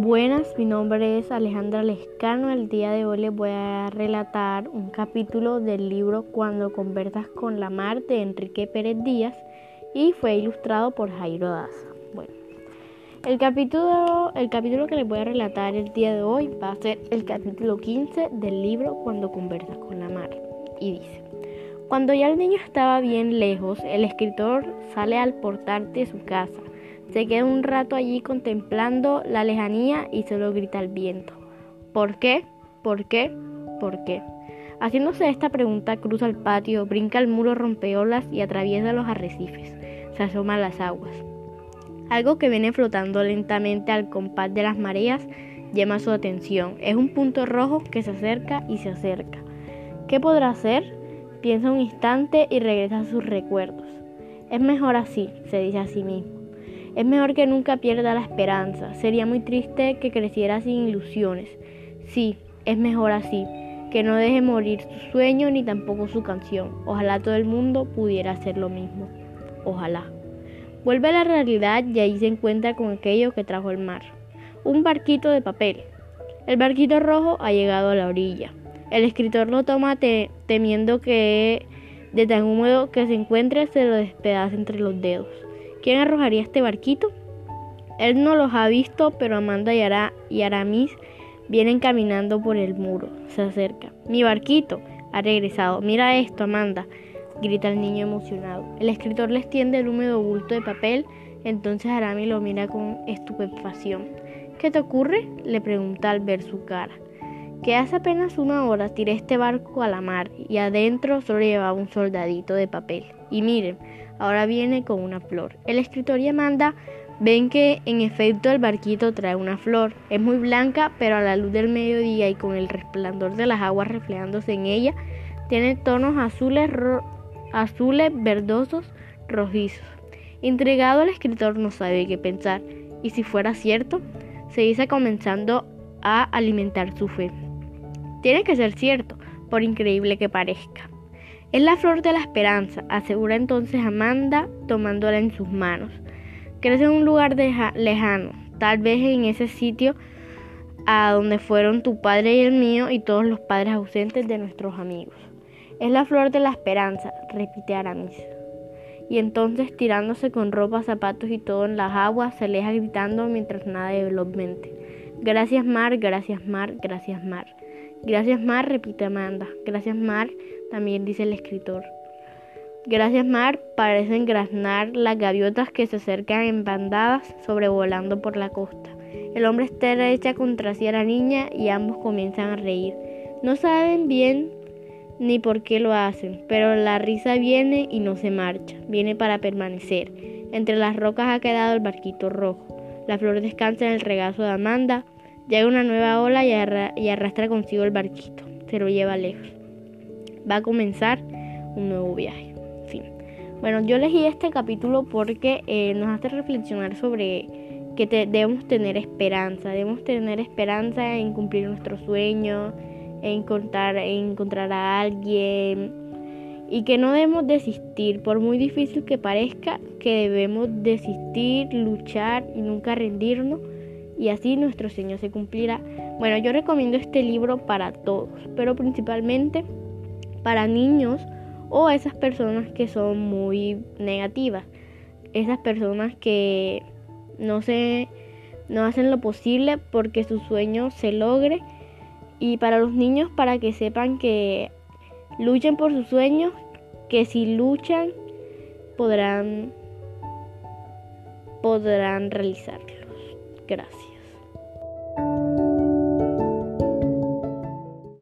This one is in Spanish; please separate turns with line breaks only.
Buenas, mi nombre es Alejandra Lescano. El día de hoy les voy a relatar un capítulo del libro Cuando conversas con la mar de Enrique Pérez Díaz y fue ilustrado por Jairo Daza. Bueno, el capítulo, el capítulo que les voy a relatar el día de hoy va a ser el capítulo 15 del libro Cuando conversas con la mar. Y dice, cuando ya el niño estaba bien lejos, el escritor sale al portal de su casa se queda un rato allí contemplando la lejanía y solo grita al viento. ¿Por qué? ¿Por qué? ¿Por qué? Haciéndose esta pregunta, cruza el patio, brinca el muro rompeolas y atraviesa los arrecifes. Se asoma a las aguas. Algo que viene flotando lentamente al compás de las mareas llama su atención. Es un punto rojo que se acerca y se acerca. ¿Qué podrá ser? Piensa un instante y regresa a sus recuerdos. Es mejor así, se dice a sí mismo. Es mejor que nunca pierda la esperanza. Sería muy triste que creciera sin ilusiones. Sí, es mejor así. Que no deje morir su sueño ni tampoco su canción. Ojalá todo el mundo pudiera hacer lo mismo. Ojalá. Vuelve a la realidad y ahí se encuentra con aquello que trajo el mar. Un barquito de papel. El barquito rojo ha llegado a la orilla. El escritor lo toma temiendo que de tan húmedo que se encuentre se lo despedace entre los dedos. ¿Quién arrojaría este barquito? Él no los ha visto, pero Amanda y, y Aramis vienen caminando por el muro. Se acerca. Mi barquito ha regresado. Mira esto, Amanda, grita el niño emocionado. El escritor le extiende el húmedo bulto de papel, entonces Aramis lo mira con estupefacción. ¿Qué te ocurre? le pregunta al ver su cara. Que hace apenas una hora tiré este barco a la mar y adentro solo llevaba un soldadito de papel. Y miren, ahora viene con una flor. El escritor y Amanda ven que en efecto el barquito trae una flor. Es muy blanca, pero a la luz del mediodía y con el resplandor de las aguas reflejándose en ella, tiene tonos azules, azules verdosos, rojizos. Intrigado el escritor no sabe qué pensar. ¿Y si fuera cierto? Se dice comenzando a alimentar su fe. Tiene que ser cierto, por increíble que parezca. Es la flor de la esperanza, asegura entonces Amanda tomándola en sus manos. Crece en un lugar lejano, tal vez en ese sitio a donde fueron tu padre y el mío y todos los padres ausentes de nuestros amigos. Es la flor de la esperanza, repite Aramis. Y entonces tirándose con ropa, zapatos y todo en las aguas, se aleja gritando mientras nada velozmente. Gracias mar, gracias mar, gracias mar. Gracias Mar, repite Amanda. Gracias Mar, también dice el escritor. Gracias Mar parecen graznar las gaviotas que se acercan en bandadas sobrevolando por la costa. El hombre está derecha contra sí a la niña y ambos comienzan a reír. No saben bien ni por qué lo hacen, pero la risa viene y no se marcha, viene para permanecer. Entre las rocas ha quedado el barquito rojo. La flor descansa en el regazo de Amanda. Llega una nueva ola y, arrastra consigo el barquito. Se lo lleva lejos. Va a comenzar un nuevo viaje. Bueno, yo elegí este capítulo porque eh, nos hace reflexionar sobre que debemos tener esperanza. Debemos tener esperanza en cumplir nuestros sueños, en en encontrar a alguien y que no debemos desistir, por muy difícil que parezca, que debemos desistir, luchar y nunca rendirnos y así nuestro sueño se cumplirá. Bueno, yo recomiendo este libro para todos, pero principalmente para niños o esas personas que son muy negativas, esas personas que no se no hacen lo posible porque su sueño se logre y para los niños para que sepan que luchen por sus sueños, que si luchan podrán podrán realizarlos. Gracias.